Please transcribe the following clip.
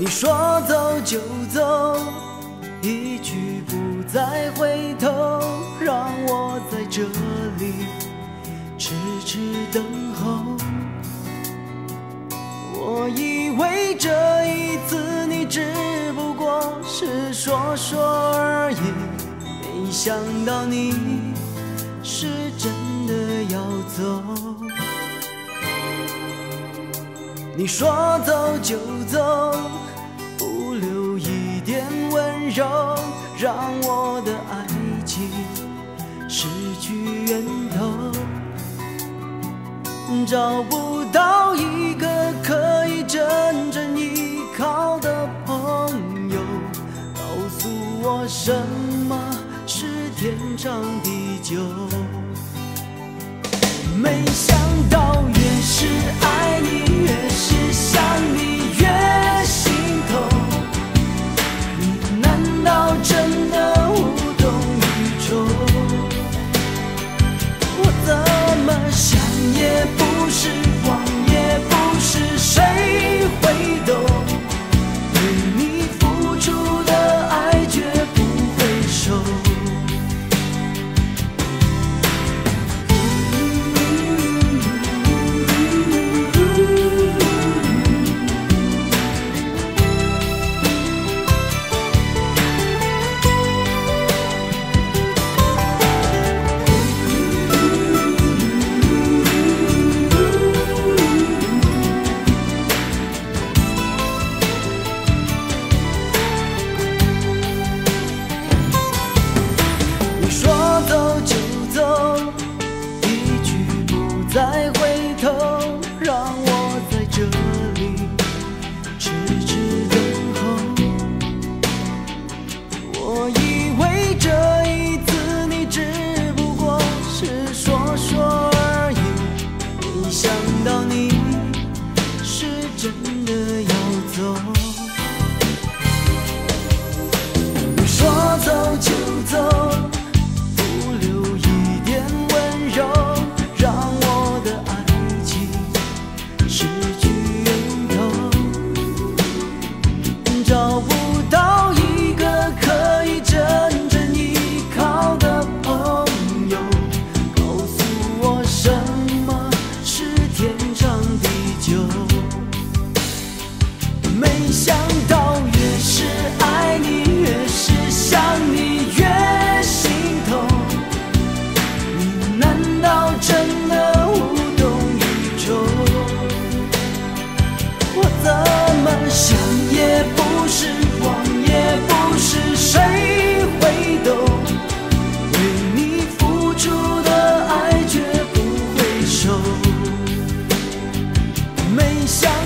你说走就走，一去不再回头，让我在这里痴痴等候。我以为这一次你只不过是说说而已，没想到你是真的要走。你说走就走，点温柔，让我的爱情失去源头。找不到一个可以真正依靠的朋友，告诉我什么是天长地久。没想到再回头，让我在这里痴痴等候。我已像